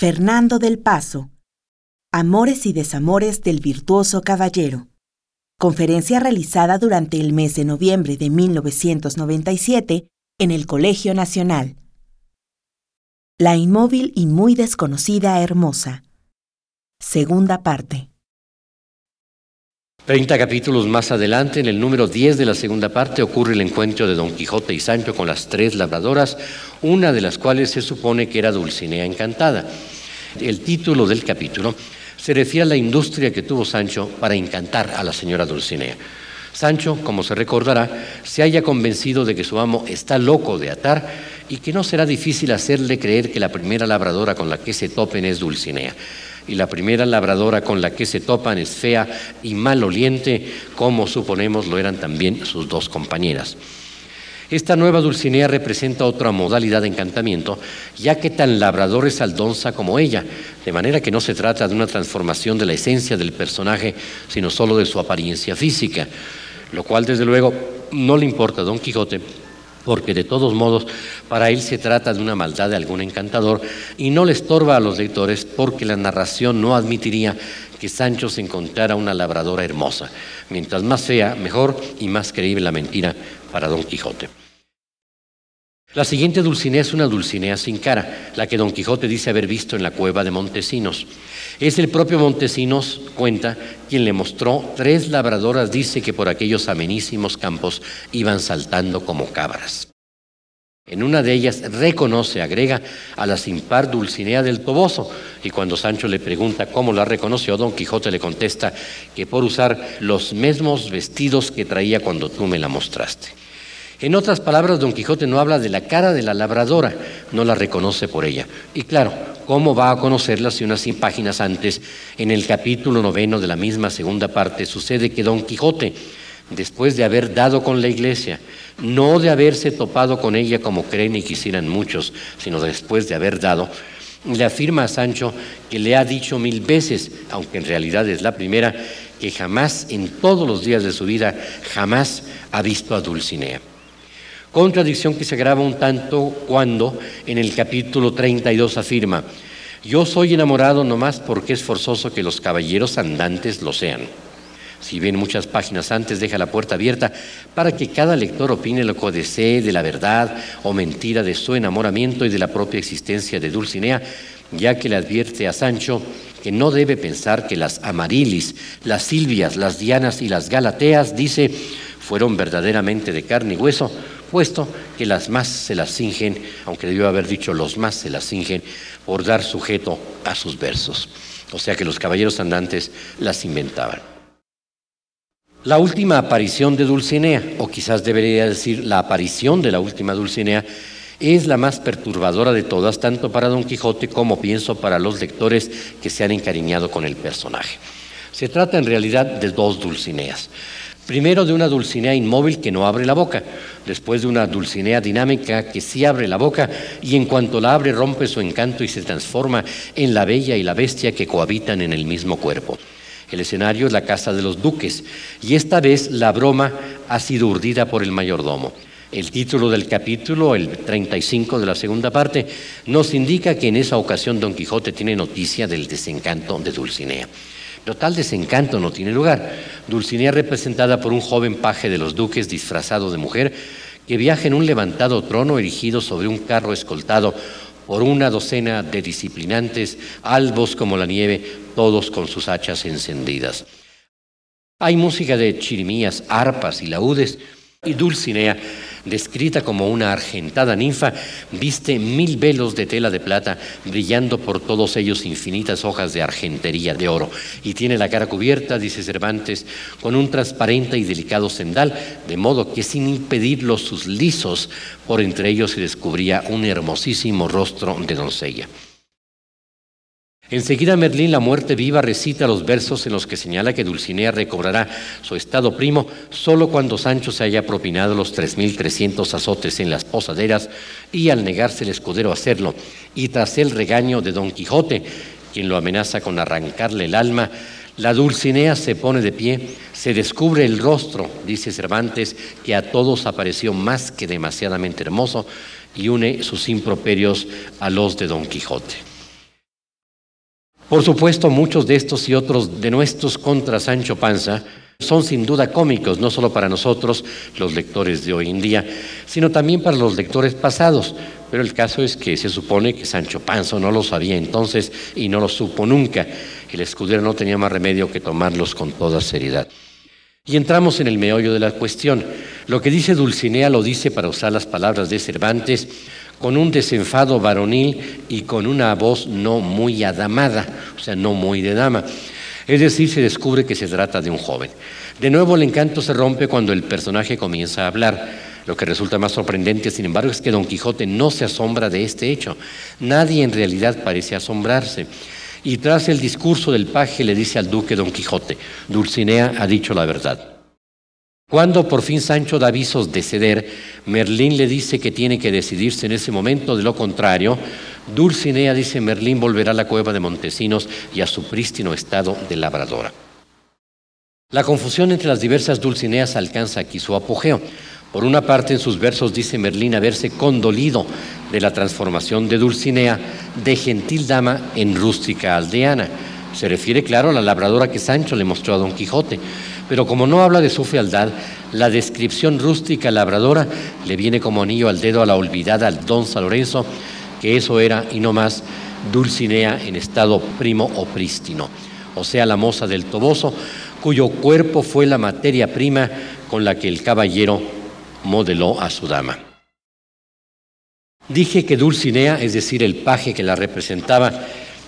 Fernando del Paso. Amores y desamores del virtuoso caballero. Conferencia realizada durante el mes de noviembre de 1997 en el Colegio Nacional. La inmóvil y muy desconocida hermosa. Segunda parte. Treinta capítulos más adelante, en el número 10 de la segunda parte, ocurre el encuentro de Don Quijote y Sancho con las tres labradoras, una de las cuales se supone que era Dulcinea Encantada. El título del capítulo se refiere a la industria que tuvo Sancho para encantar a la señora Dulcinea. Sancho, como se recordará, se haya convencido de que su amo está loco de atar y que no será difícil hacerle creer que la primera labradora con la que se topen es Dulcinea y la primera labradora con la que se topan es fea y maloliente, como suponemos lo eran también sus dos compañeras. Esta nueva Dulcinea representa otra modalidad de encantamiento, ya que tan labrador es Aldonza como ella, de manera que no se trata de una transformación de la esencia del personaje, sino solo de su apariencia física, lo cual desde luego no le importa a Don Quijote, porque de todos modos para él se trata de una maldad de algún encantador y no le estorba a los lectores porque la narración no admitiría que Sancho se encontrara una labradora hermosa. Mientras más fea, mejor y más creíble la mentira para Don Quijote. La siguiente Dulcinea es una Dulcinea sin cara, la que Don Quijote dice haber visto en la cueva de Montesinos. Es el propio Montesinos, cuenta, quien le mostró tres labradoras, dice que por aquellos amenísimos campos iban saltando como cabras. En una de ellas reconoce, agrega, a la sin par Dulcinea del Toboso, y cuando Sancho le pregunta cómo la reconoció, Don Quijote le contesta que por usar los mismos vestidos que traía cuando tú me la mostraste. En otras palabras, Don Quijote no habla de la cara de la labradora, no la reconoce por ella. Y claro, ¿cómo va a conocerla si unas 100 páginas antes, en el capítulo noveno de la misma segunda parte, sucede que Don Quijote, después de haber dado con la iglesia, no de haberse topado con ella como creen y quisieran muchos, sino después de haber dado, le afirma a Sancho que le ha dicho mil veces, aunque en realidad es la primera, que jamás en todos los días de su vida, jamás ha visto a Dulcinea. Contradicción que se agrava un tanto cuando en el capítulo 32 afirma, yo soy enamorado nomás porque es forzoso que los caballeros andantes lo sean. Si bien muchas páginas antes deja la puerta abierta para que cada lector opine lo que desee de la verdad o mentira de su enamoramiento y de la propia existencia de Dulcinea, ya que le advierte a Sancho que no debe pensar que las Amarilis, las Silvias, las Dianas y las Galateas, dice, fueron verdaderamente de carne y hueso, puesto que las más se las cingen, aunque debió haber dicho los más se las cingen, por dar sujeto a sus versos. O sea que los caballeros andantes las inventaban. La última aparición de Dulcinea, o quizás debería decir la aparición de la última Dulcinea, es la más perturbadora de todas, tanto para Don Quijote como pienso para los lectores que se han encariñado con el personaje. Se trata en realidad de dos Dulcineas. Primero de una Dulcinea inmóvil que no abre la boca, después de una Dulcinea dinámica que sí abre la boca y en cuanto la abre rompe su encanto y se transforma en la bella y la bestia que cohabitan en el mismo cuerpo. El escenario es la casa de los duques y esta vez la broma ha sido urdida por el mayordomo. El título del capítulo, el 35 de la segunda parte, nos indica que en esa ocasión Don Quijote tiene noticia del desencanto de Dulcinea. Pero tal desencanto no tiene lugar. Dulcinea representada por un joven paje de los duques disfrazado de mujer que viaja en un levantado trono erigido sobre un carro escoltado por una docena de disciplinantes, albos como la nieve, todos con sus hachas encendidas. Hay música de chirimías, arpas y laúdes, y Dulcinea descrita como una argentada ninfa, viste mil velos de tela de plata, brillando por todos ellos infinitas hojas de argentería de oro, y tiene la cara cubierta, dice Cervantes, con un transparente y delicado sendal, de modo que sin impedirlo sus lisos, por entre ellos se descubría un hermosísimo rostro de doncella. Enseguida Merlín, la muerte viva, recita los versos en los que señala que Dulcinea recobrará su estado primo solo cuando Sancho se haya propinado los 3.300 azotes en las posaderas y al negarse el escudero a hacerlo, y tras el regaño de Don Quijote, quien lo amenaza con arrancarle el alma, la Dulcinea se pone de pie, se descubre el rostro, dice Cervantes, que a todos apareció más que demasiadamente hermoso, y une sus improperios a los de Don Quijote. Por supuesto, muchos de estos y otros de nuestros contra Sancho Panza son sin duda cómicos, no solo para nosotros, los lectores de hoy en día, sino también para los lectores pasados. Pero el caso es que se supone que Sancho Panza no lo sabía entonces y no lo supo nunca. El escudero no tenía más remedio que tomarlos con toda seriedad. Y entramos en el meollo de la cuestión. Lo que dice Dulcinea lo dice para usar las palabras de Cervantes con un desenfado varonil y con una voz no muy adamada, o sea, no muy de dama. Es decir, se descubre que se trata de un joven. De nuevo el encanto se rompe cuando el personaje comienza a hablar. Lo que resulta más sorprendente, sin embargo, es que Don Quijote no se asombra de este hecho. Nadie en realidad parece asombrarse. Y tras el discurso del paje le dice al duque Don Quijote, Dulcinea ha dicho la verdad. Cuando por fin Sancho da avisos de ceder, Merlín le dice que tiene que decidirse en ese momento, de lo contrario, Dulcinea, dice Merlín, volverá a la cueva de Montesinos y a su prístino estado de labradora. La confusión entre las diversas Dulcineas alcanza aquí su apogeo. Por una parte, en sus versos dice Merlín haberse condolido de la transformación de Dulcinea de gentil dama en rústica aldeana. Se refiere, claro, a la labradora que Sancho le mostró a Don Quijote pero como no habla de su fealdad, la descripción rústica labradora le viene como anillo al dedo a la olvidada don San Lorenzo, que eso era y no más Dulcinea en estado primo o prístino, o sea, la moza del Toboso, cuyo cuerpo fue la materia prima con la que el caballero modeló a su dama. Dije que Dulcinea, es decir, el paje que la representaba,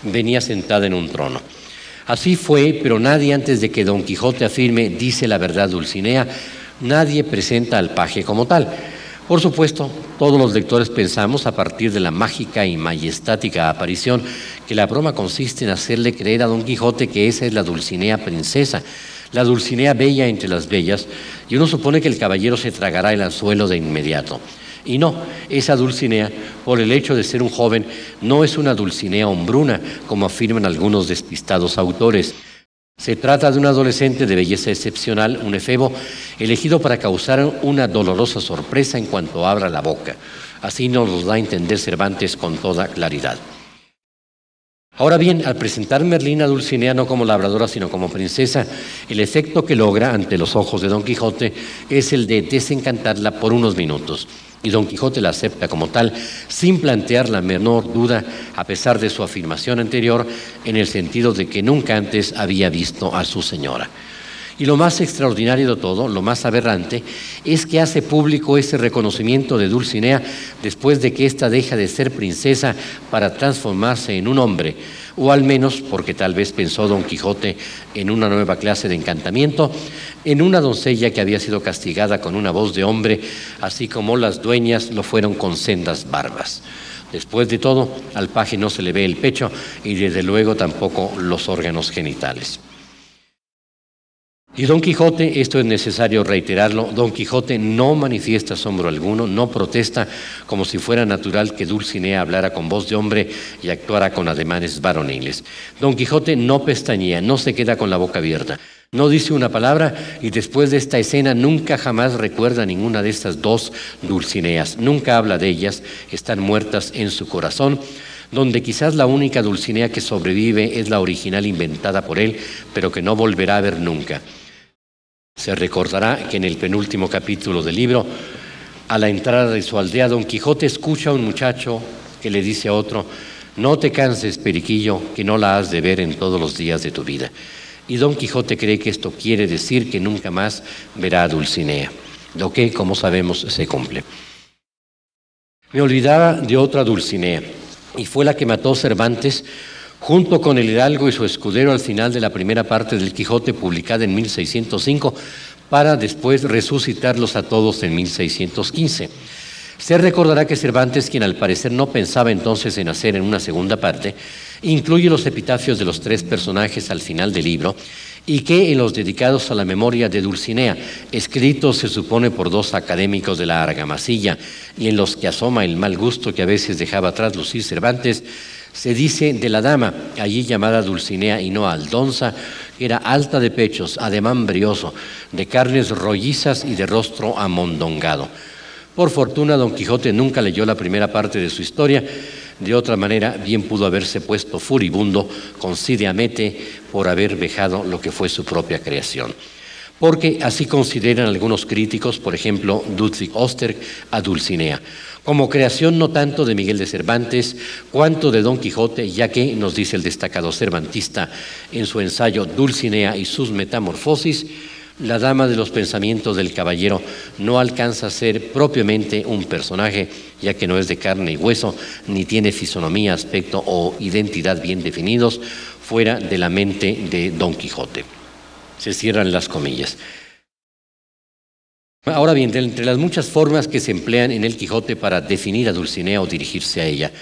venía sentada en un trono. Así fue, pero nadie antes de que Don Quijote afirme dice la verdad Dulcinea, nadie presenta al paje como tal. Por supuesto, todos los lectores pensamos a partir de la mágica y majestática aparición que la broma consiste en hacerle creer a Don Quijote que esa es la Dulcinea princesa, la Dulcinea bella entre las bellas, y uno supone que el caballero se tragará el anzuelo de inmediato. Y no, esa Dulcinea, por el hecho de ser un joven, no es una Dulcinea hombruna, como afirman algunos despistados autores. Se trata de un adolescente de belleza excepcional, un efebo, elegido para causar una dolorosa sorpresa en cuanto abra la boca. Así nos lo da a entender Cervantes con toda claridad. Ahora bien, al presentar Merlín a Dulcinea no como labradora, sino como princesa, el efecto que logra ante los ojos de Don Quijote es el de desencantarla por unos minutos. Y Don Quijote la acepta como tal, sin plantear la menor duda, a pesar de su afirmación anterior, en el sentido de que nunca antes había visto a su señora. Y lo más extraordinario de todo, lo más aberrante, es que hace público ese reconocimiento de Dulcinea después de que ésta deja de ser princesa para transformarse en un hombre, o al menos, porque tal vez pensó Don Quijote en una nueva clase de encantamiento, en una doncella que había sido castigada con una voz de hombre, así como las dueñas lo fueron con sendas barbas. Después de todo, al paje no se le ve el pecho y desde luego tampoco los órganos genitales. Y Don Quijote, esto es necesario reiterarlo, Don Quijote no manifiesta asombro alguno, no protesta como si fuera natural que Dulcinea hablara con voz de hombre y actuara con ademanes varoniles. Don Quijote no pestañea, no se queda con la boca abierta, no dice una palabra y después de esta escena nunca jamás recuerda ninguna de estas dos Dulcineas, nunca habla de ellas, están muertas en su corazón donde quizás la única Dulcinea que sobrevive es la original inventada por él, pero que no volverá a ver nunca. Se recordará que en el penúltimo capítulo del libro, a la entrada de su aldea, Don Quijote escucha a un muchacho que le dice a otro, no te canses, Periquillo, que no la has de ver en todos los días de tu vida. Y Don Quijote cree que esto quiere decir que nunca más verá a Dulcinea, lo que, como sabemos, se cumple. Me olvidaba de otra Dulcinea, y fue la que mató Cervantes junto con el hidalgo y su escudero al final de la primera parte del Quijote publicada en 1605, para después resucitarlos a todos en 1615. Se recordará que Cervantes, quien al parecer no pensaba entonces en hacer en una segunda parte, incluye los epitafios de los tres personajes al final del libro y que en los dedicados a la memoria de Dulcinea, escritos se supone por dos académicos de la argamasilla y en los que asoma el mal gusto que a veces dejaba traslucir Cervantes, se dice de la dama, allí llamada Dulcinea y no Aldonza, era alta de pechos, ademán brioso, de carnes rollizas y de rostro amondongado. Por fortuna, don Quijote nunca leyó la primera parte de su historia, De otra manera, bien pudo haberse puesto furibundo con Cide Amete por haber vejado lo que fue su propia creación. Porque así consideran algunos críticos, por ejemplo, Ludwig Osterg, a Dulcinea, como creación no tanto de Miguel de Cervantes cuanto de Don Quijote, ya que, nos dice el destacado cervantista en su ensayo Dulcinea y sus metamorfosis, la dama de los pensamientos del caballero no alcanza a ser propiamente un personaje, ya que no es de carne y hueso, ni tiene fisonomía, aspecto o identidad bien definidos fuera de la mente de Don Quijote. Se cierran las comillas. Ahora bien, entre las muchas formas que se emplean en el Quijote para definir a Dulcinea o dirigirse a ella,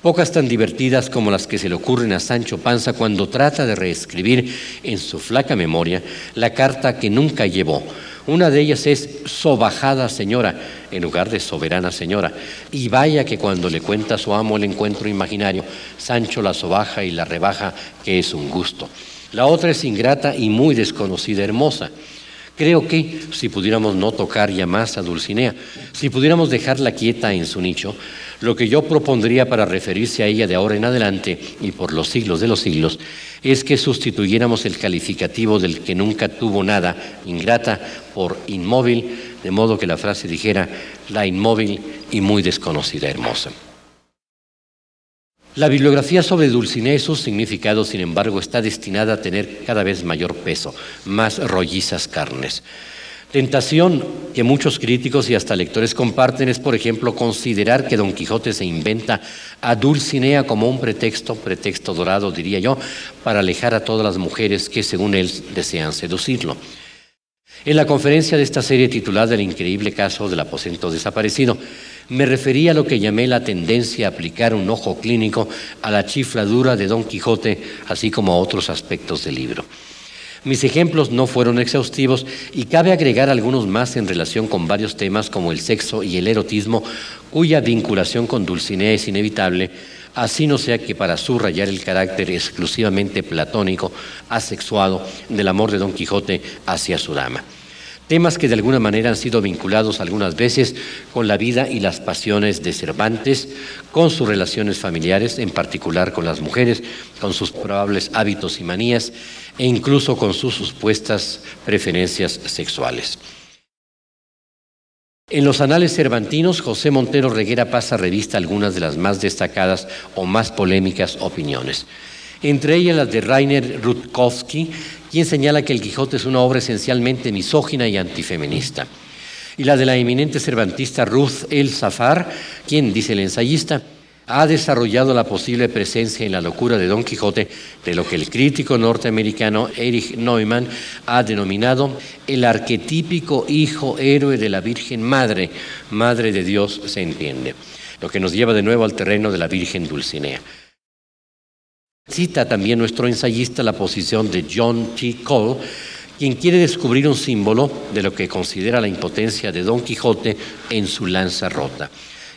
pocas tan divertidas como las que se le ocurren a Sancho Panza cuando trata de reescribir en su flaca memoria la carta que nunca llevó. Una de ellas es sobajada señora en lugar de soberana señora. Y vaya que cuando le cuenta a su amo el encuentro imaginario, Sancho la sobaja y la rebaja, que es un gusto. La otra es ingrata y muy desconocida hermosa. Creo que si pudiéramos no tocar ya más a Dulcinea, si pudiéramos dejarla quieta en su nicho, lo que yo propondría para referirse a ella de ahora en adelante y por los siglos de los siglos es que sustituyéramos el calificativo del que nunca tuvo nada, ingrata, por inmóvil, de modo que la frase dijera la inmóvil y muy desconocida hermosa. La bibliografía sobre Dulcinea y sus significados, sin embargo, está destinada a tener cada vez mayor peso, más rollizas carnes. Tentación que muchos críticos y hasta lectores comparten es, por ejemplo, considerar que Don Quijote se inventa a Dulcinea como un pretexto, pretexto dorado diría yo, para alejar a todas las mujeres que según él desean seducirlo. En la conferencia de esta serie titulada El increíble caso del aposento desaparecido, me refería a lo que llamé la tendencia a aplicar un ojo clínico a la chifladura de Don Quijote, así como a otros aspectos del libro. Mis ejemplos no fueron exhaustivos y cabe agregar algunos más en relación con varios temas como el sexo y el erotismo, cuya vinculación con Dulcinea es inevitable, así no sea que para subrayar el carácter exclusivamente platónico, asexuado del amor de Don Quijote hacia su dama temas que de alguna manera han sido vinculados algunas veces con la vida y las pasiones de Cervantes, con sus relaciones familiares, en particular con las mujeres, con sus probables hábitos y manías e incluso con sus supuestas preferencias sexuales. En los anales cervantinos, José Montero Reguera pasa revista algunas de las más destacadas o más polémicas opiniones. Entre ellas las de Rainer Rutkowski, quien señala que El Quijote es una obra esencialmente misógina y antifeminista, y la de la eminente cervantista Ruth El Zafar, quien, dice el ensayista, ha desarrollado la posible presencia en la locura de Don Quijote de lo que el crítico norteamericano Erich Neumann ha denominado el arquetípico hijo héroe de la Virgen Madre, Madre de Dios se entiende, lo que nos lleva de nuevo al terreno de la Virgen Dulcinea. Cita también nuestro ensayista la posición de John T. Cole, quien quiere descubrir un símbolo de lo que considera la impotencia de Don Quijote en su lanza rota.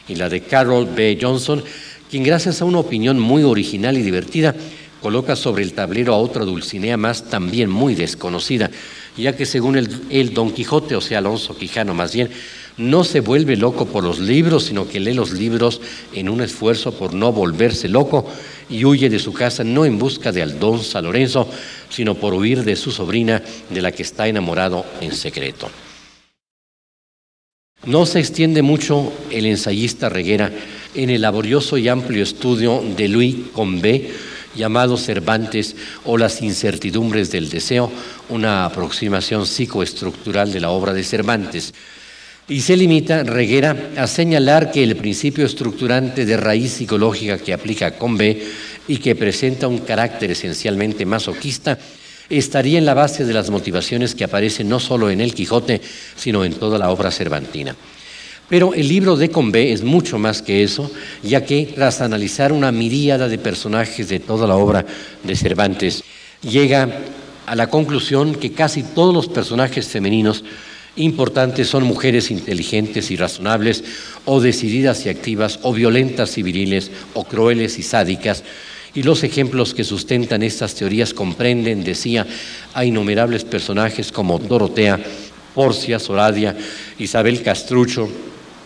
Y la de Carol B. Johnson, quien gracias a una opinión muy original y divertida, coloca sobre el tablero a otra Dulcinea más también muy desconocida, ya que según el, el Don Quijote, o sea Alonso Quijano más bien, no se vuelve loco por los libros, sino que lee los libros en un esfuerzo por no volverse loco y huye de su casa no en busca de Aldonza Lorenzo, sino por huir de su sobrina de la que está enamorado en secreto. No se extiende mucho el ensayista Reguera en el laborioso y amplio estudio de Louis Combé, llamado Cervantes o las incertidumbres del deseo, una aproximación psicoestructural de la obra de Cervantes. Y se limita, Reguera, a señalar que el principio estructurante de raíz psicológica que aplica Combe y que presenta un carácter esencialmente masoquista estaría en la base de las motivaciones que aparecen no solo en El Quijote, sino en toda la obra cervantina. Pero el libro de Combe es mucho más que eso, ya que tras analizar una miríada de personajes de toda la obra de Cervantes, llega a la conclusión que casi todos los personajes femeninos importantes son mujeres inteligentes y razonables, o decididas y activas, o violentas y viriles, o crueles y sádicas. Y los ejemplos que sustentan estas teorías comprenden, decía, a innumerables personajes como Dorotea, Porcia, Soradia, Isabel Castrucho,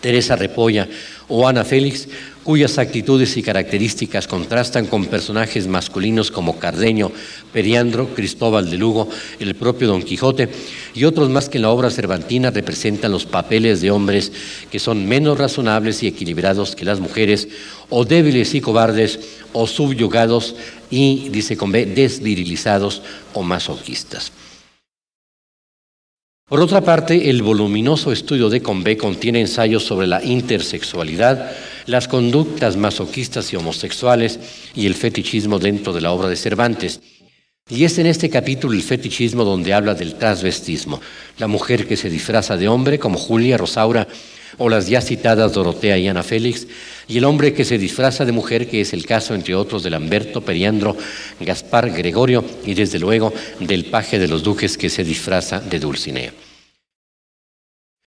Teresa Repolla o Ana Félix, cuyas actitudes y características contrastan con personajes masculinos como Cardeño, Periandro, Cristóbal de Lugo, el propio Don Quijote y otros más que en la obra cervantina representan los papeles de hombres que son menos razonables y equilibrados que las mujeres, o débiles y cobardes, o subyugados y, dice con desvirilizados o masoquistas. Por otra parte, el voluminoso estudio de Convé contiene ensayos sobre la intersexualidad, las conductas masoquistas y homosexuales y el fetichismo dentro de la obra de Cervantes. Y es en este capítulo el fetichismo donde habla del transvestismo, la mujer que se disfraza de hombre como Julia, Rosaura o las ya citadas Dorotea y Ana Félix, y el hombre que se disfraza de mujer, que es el caso, entre otros, de Lamberto, Periandro, Gaspar, Gregorio y, desde luego, del paje de los duques que se disfraza de Dulcinea.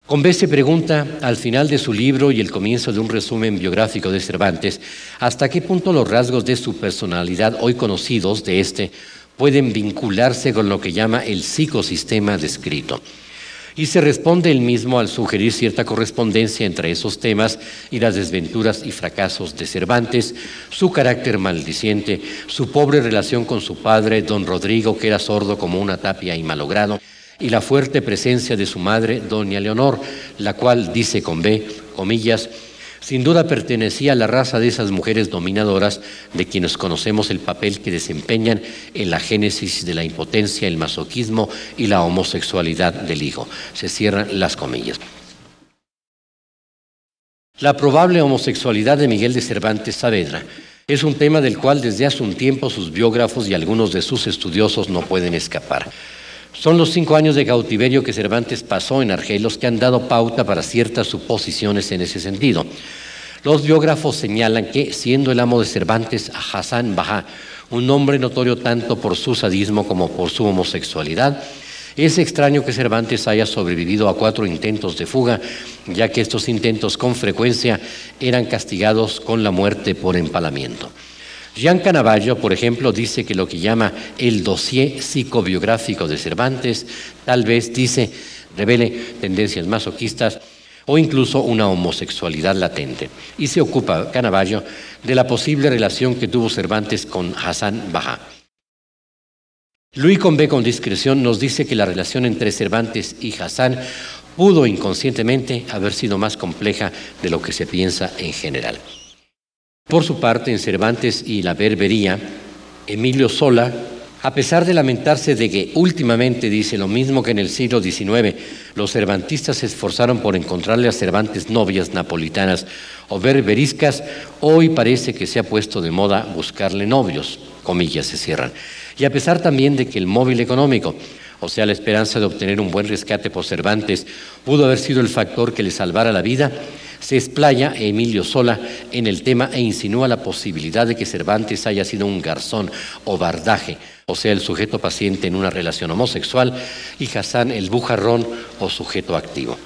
Convé se pregunta, al final de su libro y el comienzo de un resumen biográfico de Cervantes, hasta qué punto los rasgos de su personalidad, hoy conocidos de este, pueden vincularse con lo que llama el psicosistema descrito. Y se responde él mismo al sugerir cierta correspondencia entre esos temas y las desventuras y fracasos de Cervantes, su carácter maldiciente, su pobre relación con su padre, don Rodrigo, que era sordo como una tapia y malogrado, y la fuerte presencia de su madre, doña Leonor, la cual, dice con B, comillas, sin duda pertenecía a la raza de esas mujeres dominadoras de quienes conocemos el papel que desempeñan en la génesis de la impotencia, el masoquismo y la homosexualidad del hijo. Se cierran las comillas. La probable homosexualidad de Miguel de Cervantes Saavedra es un tema del cual desde hace un tiempo sus biógrafos y algunos de sus estudiosos no pueden escapar. Son los cinco años de cautiverio que Cervantes pasó en Argel los que han dado pauta para ciertas suposiciones en ese sentido. Los biógrafos señalan que, siendo el amo de Cervantes Hassan Baja, un hombre notorio tanto por su sadismo como por su homosexualidad, es extraño que Cervantes haya sobrevivido a cuatro intentos de fuga, ya que estos intentos con frecuencia eran castigados con la muerte por empalamiento. Jean Canavallo, por ejemplo, dice que lo que llama el dossier psicobiográfico de Cervantes tal vez, dice, revele tendencias masoquistas o incluso una homosexualidad latente. Y se ocupa Canavallo de la posible relación que tuvo Cervantes con Hassan Baja. Louis Convé con discreción nos dice que la relación entre Cervantes y Hassan pudo inconscientemente haber sido más compleja de lo que se piensa en general. Por su parte, en Cervantes y la Berbería, Emilio Sola, a pesar de lamentarse de que últimamente dice lo mismo que en el siglo XIX, los cervantistas se esforzaron por encontrarle a Cervantes novias napolitanas o berberiscas, hoy parece que se ha puesto de moda buscarle novios, comillas se cierran. Y a pesar también de que el móvil económico, o sea, la esperanza de obtener un buen rescate por Cervantes, pudo haber sido el factor que le salvara la vida, se explaya Emilio Sola en el tema e insinúa la posibilidad de que Cervantes haya sido un garzón o bardaje, o sea, el sujeto paciente en una relación homosexual, y Hassan el bujarrón o sujeto activo.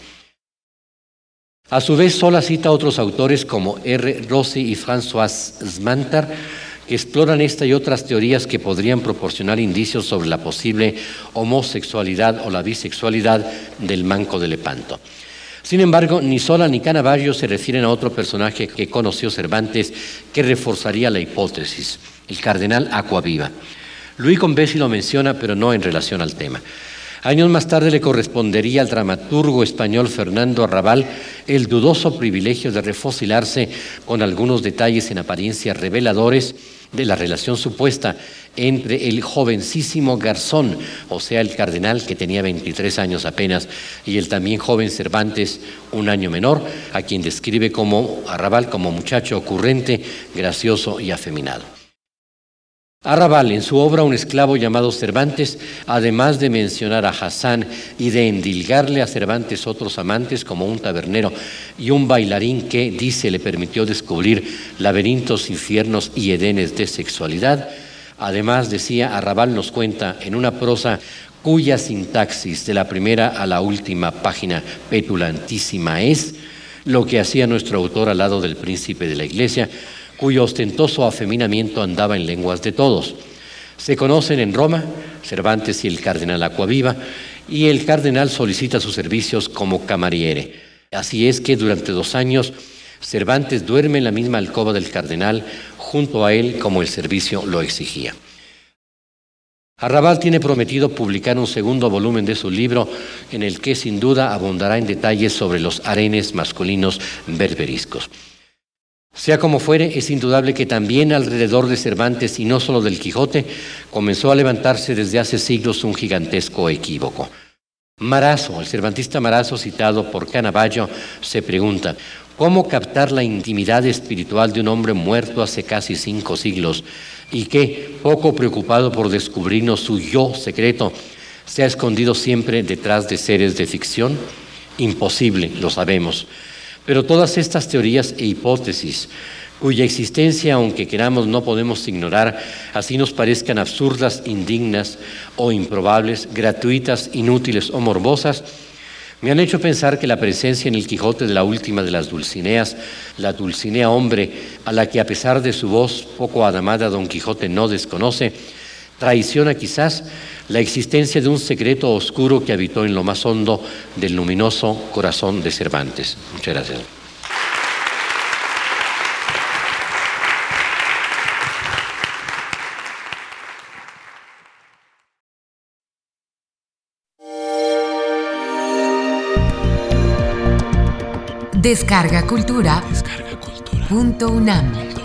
A su vez, Sola cita a otros autores como R. Rossi y François Smantar, que exploran esta y otras teorías que podrían proporcionar indicios sobre la posible homosexualidad o la bisexualidad del manco de Lepanto. Sin embargo, ni Sola ni Canavallo se refieren a otro personaje que conoció Cervantes que reforzaría la hipótesis, el cardenal Aquaviva. Luis Convesi lo menciona, pero no en relación al tema. Años más tarde le correspondería al dramaturgo español Fernando Arrabal el dudoso privilegio de refocilarse con algunos detalles en apariencia reveladores de la relación supuesta entre el jovencísimo Garzón, o sea, el cardenal que tenía 23 años apenas, y el también joven Cervantes, un año menor, a quien describe como Arrabal como muchacho ocurrente, gracioso y afeminado. Arrabal, en su obra Un esclavo llamado Cervantes, además de mencionar a Hassan y de endilgarle a Cervantes otros amantes como un tabernero y un bailarín que, dice, le permitió descubrir laberintos, infiernos y edenes de sexualidad, Además, decía, Arrabal nos cuenta en una prosa cuya sintaxis de la primera a la última página petulantísima es lo que hacía nuestro autor al lado del príncipe de la iglesia, cuyo ostentoso afeminamiento andaba en lenguas de todos. Se conocen en Roma Cervantes y el cardenal Acuaviva, y el cardenal solicita sus servicios como camariere. Así es que durante dos años Cervantes duerme en la misma alcoba del cardenal, junto a él como el servicio lo exigía. Arrabal tiene prometido publicar un segundo volumen de su libro en el que sin duda abundará en detalles sobre los arenes masculinos berberiscos. Sea como fuere, es indudable que también alrededor de Cervantes y no solo del Quijote comenzó a levantarse desde hace siglos un gigantesco equívoco. Marazo, el cervantista Marazo citado por Canavallo, se pregunta, ¿cómo captar la intimidad espiritual de un hombre muerto hace casi cinco siglos y que, poco preocupado por descubrirnos su yo secreto, se ha escondido siempre detrás de seres de ficción? Imposible, lo sabemos. Pero todas estas teorías e hipótesis, cuya existencia, aunque queramos, no podemos ignorar, así nos parezcan absurdas, indignas o improbables, gratuitas, inútiles o morbosas, me han hecho pensar que la presencia en el Quijote de la última de las Dulcineas, la Dulcinea hombre, a la que a pesar de su voz poco adamada Don Quijote no desconoce, traiciona quizás la existencia de un secreto oscuro que habitó en lo más hondo del luminoso corazón de Cervantes. Muchas gracias. Descarga Cultura. Descarga Cultura. Punto UNAM.